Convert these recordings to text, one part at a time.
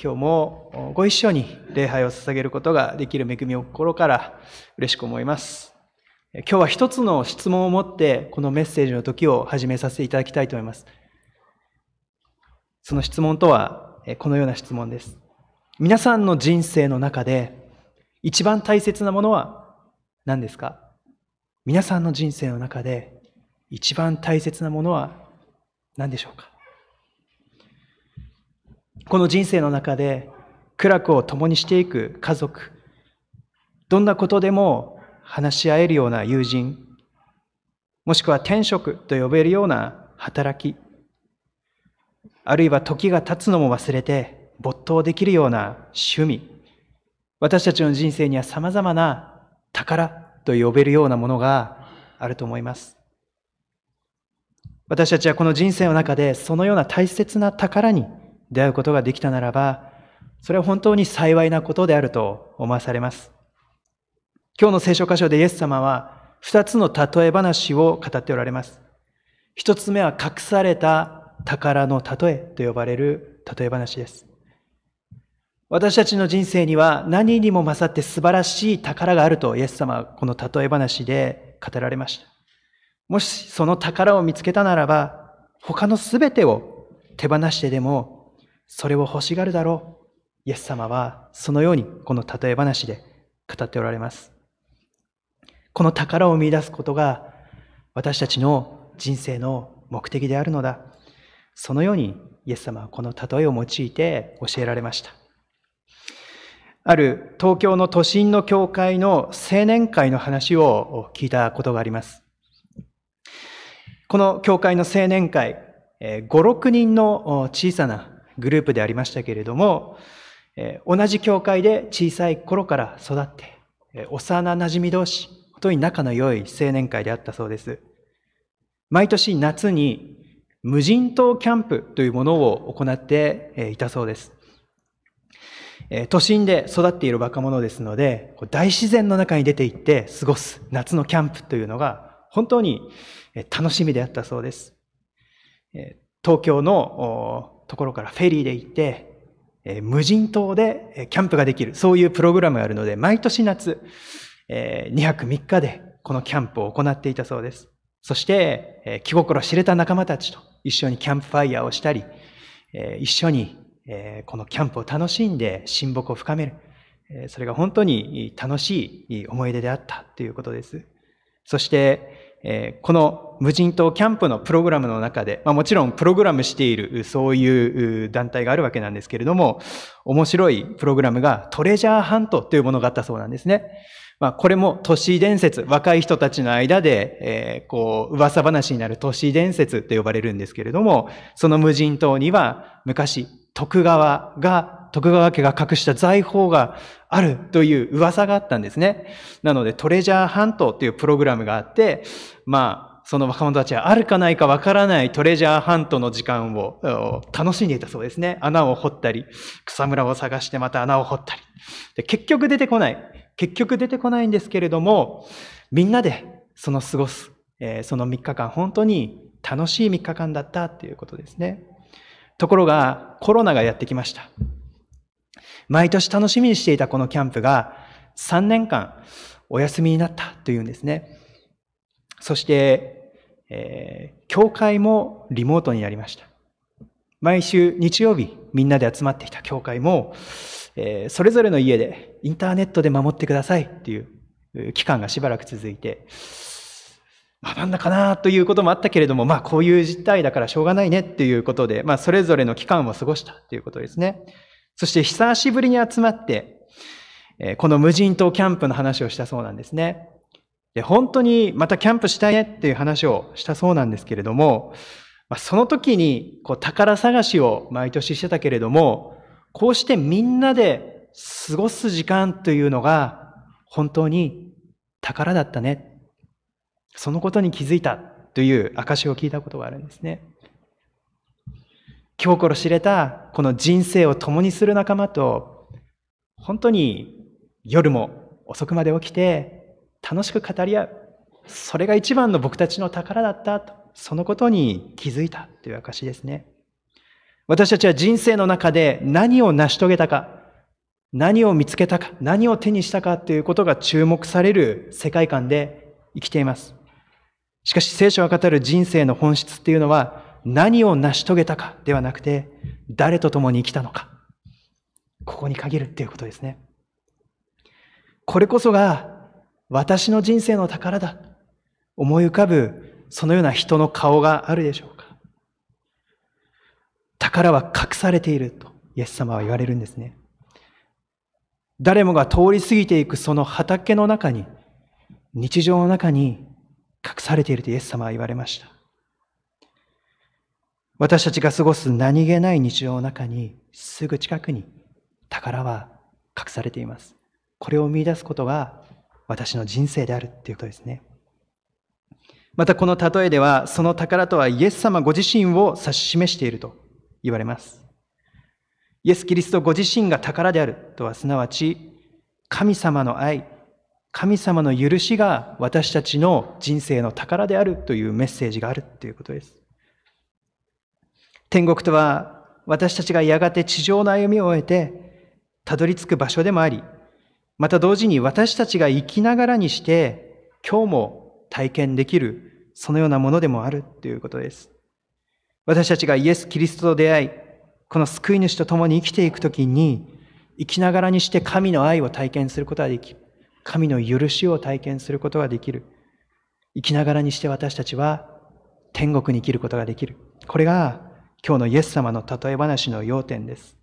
今日もご一緒に礼拝を捧げることができる恵みを心から嬉しく思います。今日は一つの質問を持ってこのメッセージの時を始めさせていただきたいと思います。その質問とはこのような質問です。皆さんの人生の中で一番大切なものは何ですか？皆さんの人生の中で一番大切なものは何でしょうか？この人生の中で苦楽を共にしていく家族、どんなことでも話し合えるような友人、もしくは転職と呼べるような働き、あるいは時が経つのも忘れて没頭できるような趣味、私たちの人生には様々な宝と呼べるようなものがあると思います。私たちはこの人生の中でそのような大切な宝に出会うことができたならば、それは本当に幸いなことであると思わされます。今日の聖書箇所でイエス様は二つの例え話を語っておられます。一つ目は隠された宝の例えと呼ばれる例え話です。私たちの人生には何にも勝って素晴らしい宝があるとイエス様はこの例え話で語られました。もしその宝を見つけたならば、他のすべてを手放してでもそれを欲しがるだろう。イエス様はそのようにこの例え話で語っておられます。この宝を見出すことが私たちの人生の目的であるのだ。そのようにイエス様はこの例えを用いて教えられました。ある東京の都心の教会の青年会の話を聞いたことがあります。この教会の青年会、5、6人の小さなグループでありましたけれども、同じ教会で小さい頃から育って、幼馴染同士、本当に仲の良い青年会であったそうです。毎年夏に無人島キャンプというものを行っていたそうです。都心で育っている若者ですので、大自然の中に出て行って過ごす夏のキャンプというのが本当に楽しみであったそうです。東京のところからフェリーで行って、え無人島でキャンプができる、そういうプログラムがあるので、毎年夏、え2泊3日でこのキャンプを行っていたそうです。そして、え気心知れた仲間たちと一緒にキャンプファイヤーをしたり、え一緒に、えこのキャンプを楽しんで親睦を深める。それが本当に楽しい思い出であったということです。そして、えこの無人島キャンプのプログラムの中で、まあ、もちろんプログラムしているそういう団体があるわけなんですけれども、面白いプログラムがトレジャーハントというものがあったそうなんですね。まあ、これも都市伝説、若い人たちの間で、えー、こう、噂話になる都市伝説と呼ばれるんですけれども、その無人島には昔、徳川が徳川家が隠した財宝があるという噂があったんですね。なので、トレジャーハントというプログラムがあって、まあ、その若者たちはあるかないかわからないトレジャーハントの時間を楽しんでいたそうですね。穴を掘ったり、草むらを探してまた穴を掘ったり。で結局出てこない。結局出てこないんですけれども、みんなでその過ごす、えー、その3日間、本当に楽しい3日間だったということですね。ところが、コロナがやってきました。毎年楽しみにしていたこのキャンプが3年間お休みになったというんですね。そして、えー、教会もリモートになりました。毎週日曜日みんなで集まっていた教会も、えー、それぞれの家でインターネットで守ってくださいっていう期間がしばらく続いて、まあなんだかなということもあったけれども、まあこういう実態だからしょうがないねっていうことで、まあそれぞれの期間を過ごしたということですね。そして久しぶりに集まって、この無人島キャンプの話をしたそうなんですね。で本当にまたキャンプしたいねっていう話をしたそうなんですけれども、その時にこう宝探しを毎年してたけれども、こうしてみんなで過ごす時間というのが本当に宝だったね。そのことに気づいたという証を聞いたことがあるんですね。今日頃知れたこの人生を共にする仲間と、本当に夜も遅くまで起きて楽しく語り合う。それが一番の僕たちの宝だったと、そのことに気づいたという証ですね。私たちは人生の中で何を成し遂げたか、何を見つけたか、何を手にしたかということが注目される世界観で生きています。しかし聖書が語る人生の本質っていうのは何を成し遂げたかではなくて誰と共に生きたのか。ここに限るっていうことですね。これこそが私の人生の宝だ。思い浮かぶそのような人の顔があるでしょうか。宝は隠されているとイエス様は言われるんですね。誰もが通り過ぎていくその畑の中に、日常の中に隠されているとイエス様は言われました。私たちが過ごす何気ない日常の中に、すぐ近くに宝は隠されています。これを見出すことが私の人生であるということですね。またこの例えでは、その宝とはイエス様ご自身を指し示していると言われます。イエス・キリストご自身が宝であるとは、すなわち、神様の愛、神様の許しが私たちの人生の宝であるというメッセージがあるということです。天国とは私たちがやがて地上の歩みを終えてたどり着く場所でもあり、また同時に私たちが生きながらにして今日も体験できるそのようなものでもあるということです。私たちがイエス・キリストと出会い、この救い主と共に生きていくときに生きながらにして神の愛を体験することができる。神の許しを体験することができる。生きながらにして私たちは天国に生きることができる。これが今日のイエス様の例え話の要点です。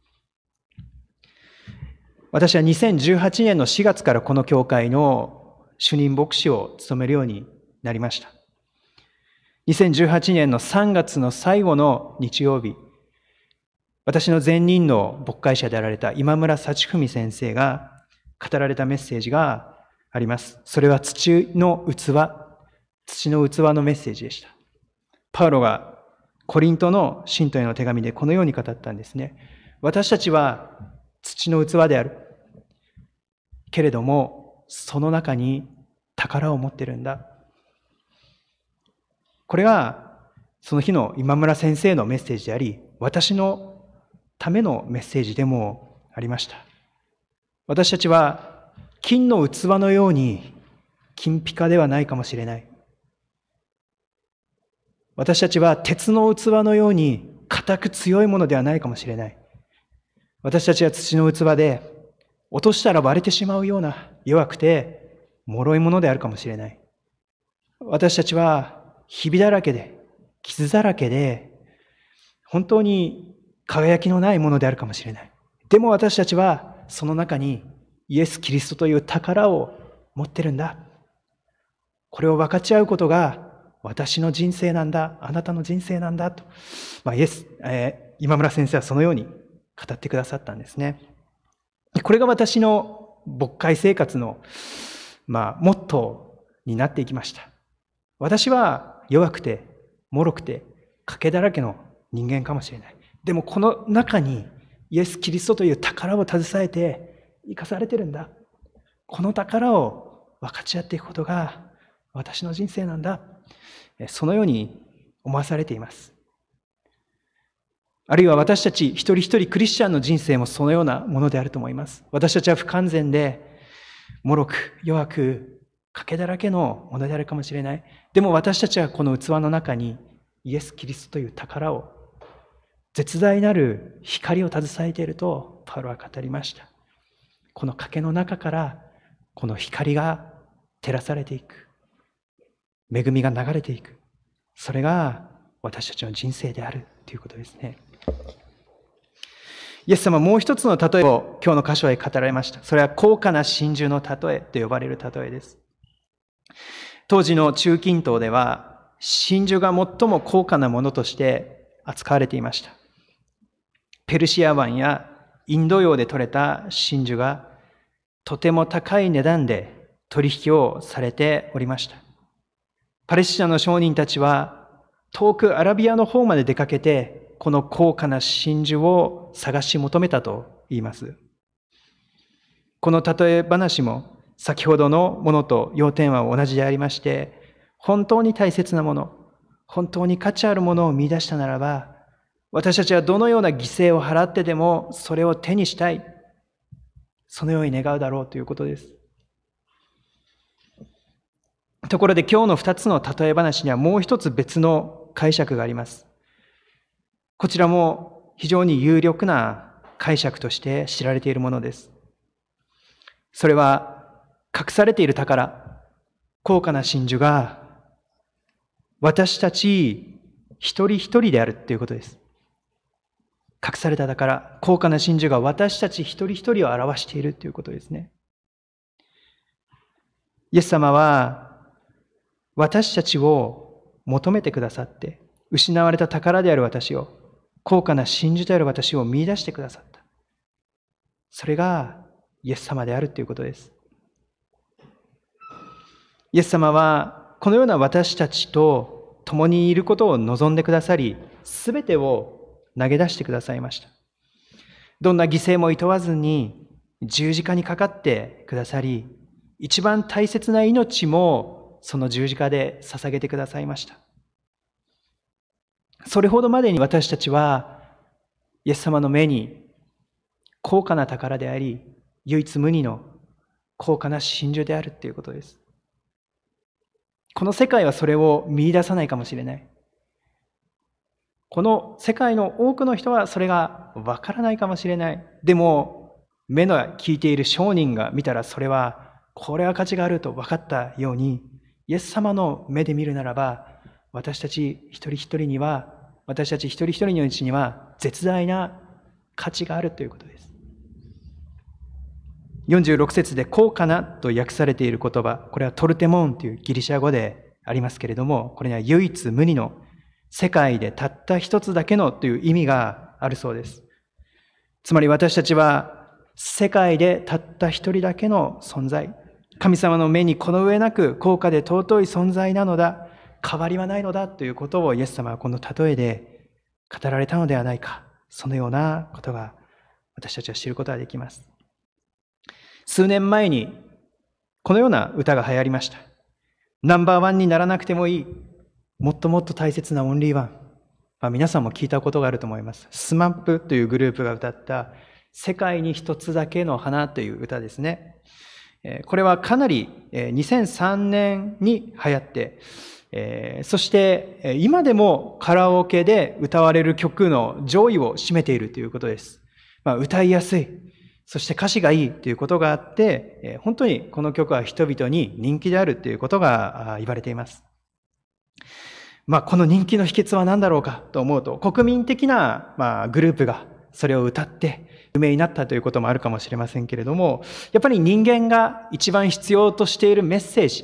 私は2018年の4月からこの教会の主任牧師を務めるようになりました。2018年の3月の最後の日曜日、私の前任の牧会者であられた今村幸文先生が語られたメッセージがあります。それは土の器、土の器のメッセージでした。パウロがコリントの信徒への手紙でこのように語ったんですね。私たちは土の器である。けれども、その中に宝を持ってるんだ。これが、その日の今村先生のメッセージであり、私のためのメッセージでもありました。私たちは金の器のように金ピカではないかもしれない。私たちは鉄の器のように硬く強いものではないかもしれない。私たちは土の器で落としたら割れてしまうような弱くて脆いものであるかもしれない。私たちはひびだらけで傷だらけで本当に輝きのないものであるかもしれない。でも私たちはその中にイエス・キリストという宝を持ってるんだ。これを分かち合うことが私の人生なんだ。あなたの人生なんだ。と、まあ、イエス、えー、今村先生はそのように語ってくださったんですね。これが私の牧会生活の、まあ、モットーになっていきました。私は弱くて、脆くて、賭けだらけの人間かもしれない。でもこの中にイエス・キリストという宝を携えて生かされてるんだ。この宝を分かち合っていくことが私の人生なんだ。そのように思わされています。あるいは私たち一人一人クリスチャンの人生もそのようなものであると思います。私たちは不完全で、脆く、弱く、賭けだらけのものであるかもしれない。でも私たちはこの器の中にイエス・キリストという宝を、絶大なる光を携えているとパウロは語りました。この賭けの中からこの光が照らされていく恵みが流れていく。それが私たちの人生であるということですね。イエス様もう一つの例えを今日の箇所へ語られました。それは高価な真珠の例えと呼ばれる例えです。当時の中近東では真珠が最も高価なものとして扱われていました。ペルシア湾やインド洋で採れた真珠がとても高い値段で取引をされておりました。パレスチナの商人たちは遠くアラビアの方まで出かけてこの高価な真珠を探し求めたと言います。この例え話も先ほどのものと要点は同じでありまして、本当に大切なもの、本当に価値あるものを見出したならば、私たちはどのような犠牲を払ってでもそれを手にしたい。そのように願うだろうということです。ところで今日の二つの例え話にはもう一つ別の解釈があります。こちらも非常に有力な解釈として知られているものです。それは隠されている宝、高価な真珠が私たち一人一人であるということです。隠された宝、高価な真珠が私たち一人一人を表しているということですね。イエス様は私たちを求めてくださって、失われた宝である私を、高価な真珠である私を見出してくださった。それがイエス様であるということです。イエス様はこのような私たちと共にいることを望んでくださり、すべてを投げ出してくださいました。どんな犠牲も厭わずに十字架にかかってくださり、一番大切な命もその十字架で捧げてくださいました。それほどまでに私たちは、イエス様の目に高価な宝であり、唯一無二の高価な真珠であるということです。この世界はそれを見出さないかもしれない。この世界の多くの人はそれがわからないかもしれない。でも、目の聞いている商人が見たらそれは、これは価値があると分かったように、イエス様の目で見るならば、私たち一人一人には、私たち一人一人のうちには絶大な価値があるということです。46節で高価なと訳されている言葉、これはトルテモンというギリシャ語でありますけれども、これには唯一無二の世界でたった一つだけのという意味があるそうです。つまり私たちは世界でたった一人だけの存在。神様の目にこの上なく高価で尊い存在なのだ。変わりはないのだということをイエス様はこの例えで語られたのではないか。そのようなことが私たちは知ることができます。数年前にこのような歌が流行りました。ナンバーワンにならなくてもいい。もっともっと大切なオンリーワン。まあ、皆さんも聞いたことがあると思います。 SMAP というグループが歌った世界に一つだけの花という歌ですね。これはかなり2003年に流行って、そして今でもカラオケで歌われる曲の上位を占めているということです。まあ、歌いやすい、そして歌詞がいいということがあって、本当にこの曲は人々に人気であるということが言われています。まあ、この人気の秘訣は何だろうかと思うと、国民的な、ま、グループがそれを歌って有名になったということもあるかもしれませんけれども、やっぱり人間が一番必要としているメッセージ、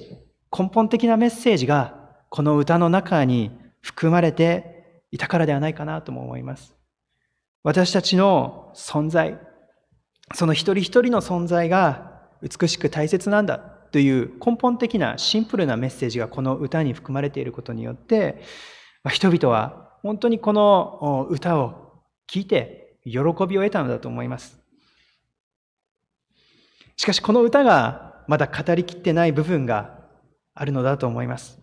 根本的なメッセージがこの歌の中に含まれていたからではないかなとも思います。私たちの存在、その一人一人の存在が美しく大切なんだという根本的なシンプルなメッセージがこの歌に含まれていることによって、人々は本当にこの歌を聴いて喜びを得たのだと思います。しかしこの歌がまだ語りきってない部分があるのだと思います。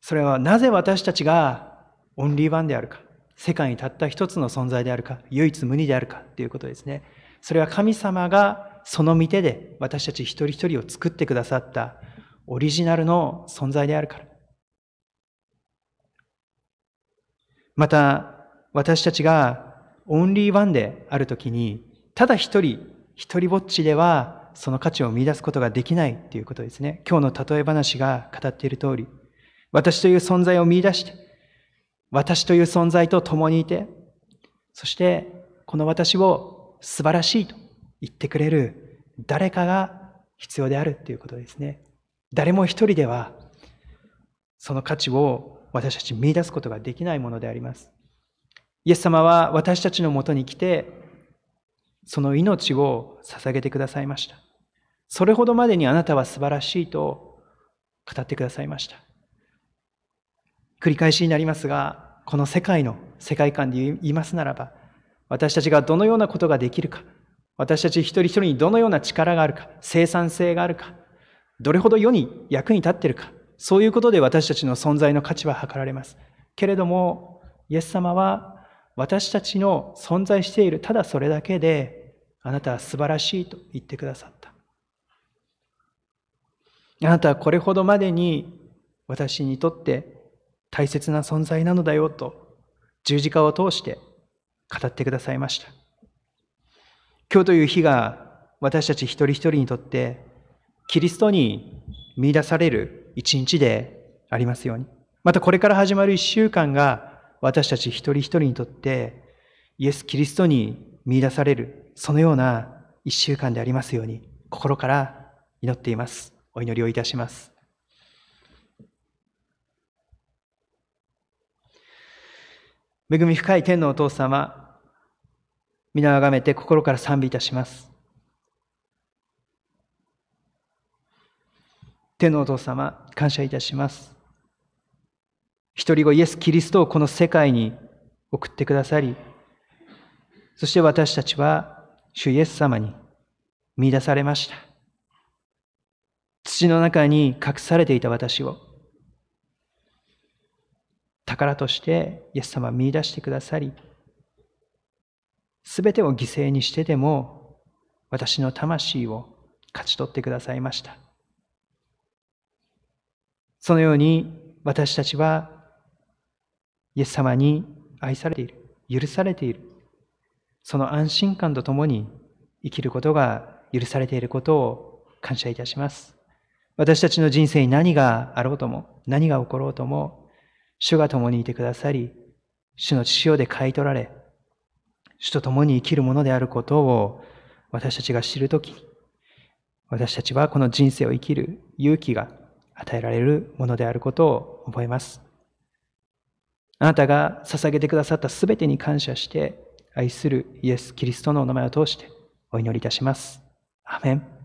それはなぜ私たちがオンリーワンであるか、世界にたった一つの存在であるか、唯一無二であるかということですね。それは神様がその御手で私たち一人一人を作ってくださったオリジナルの存在であるから。また、私たちがオンリーワンであるときに、ただ一人、一人ぼっちではその価値を見出すことができないということですね。今日の例え話が語っている通り、私という存在を見出して、私という存在と共にいて、そしてこの私を素晴らしいと言ってくれる誰かが必要であるということですね。誰も一人ではその価値を私たち見出すことができないものであります。イエス様は私たちのもとに来て、その命を捧げてくださいました。それほどまでにあなたは素晴らしいと語ってくださいました。繰り返しになりますが、この世界の世界観で言いますならば、私たちがどのようなことができるか、私たち一人一人にどのような力があるか、生産性があるか、どれほど世に役に立っているか、そういうことで私たちの存在の価値は測られます。けれども、イエス様は私たちの存在しているただそれだけであなたは素晴らしいと言ってくださった。あなたはこれほどまでに私にとって大切な存在なのだよと十字架を通して語ってくださいました。今日という日が私たち一人一人にとってキリストに見出される一日でありますように。またこれから始まる一週間が私たち一人一人にとってイエス・キリストに見出されるそのような一週間でありますように心から祈っています。お祈りをいたします。恵み深い天のお父様、皆をあがめて心から賛美いたします。天のお父様、感謝いたします。一人子イエス・キリストをこの世界に送ってくださり、そして私たちは主イエス様に見出されました。土の中に隠されていた私を宝としてイエス様は見出してくださり、すべてを犠牲にしてでも私の魂を勝ち取ってくださいました。そのように私たちはイエス様に愛されている、許されている、その安心感とともに生きることが許されていることを感謝いたします。私たちの人生に何があろうとも、何が起ころうとも、主が共にいてくださり、主の血潮で買い取られ、主と共に生きるものであることを私たちが知るとき、私たちはこの人生を生きる勇気が与えられるものであることを覚えます。あなたが捧げてくださったすべてに感謝して愛するイエス・キリストのお名前を通してお祈りいたします。アメン。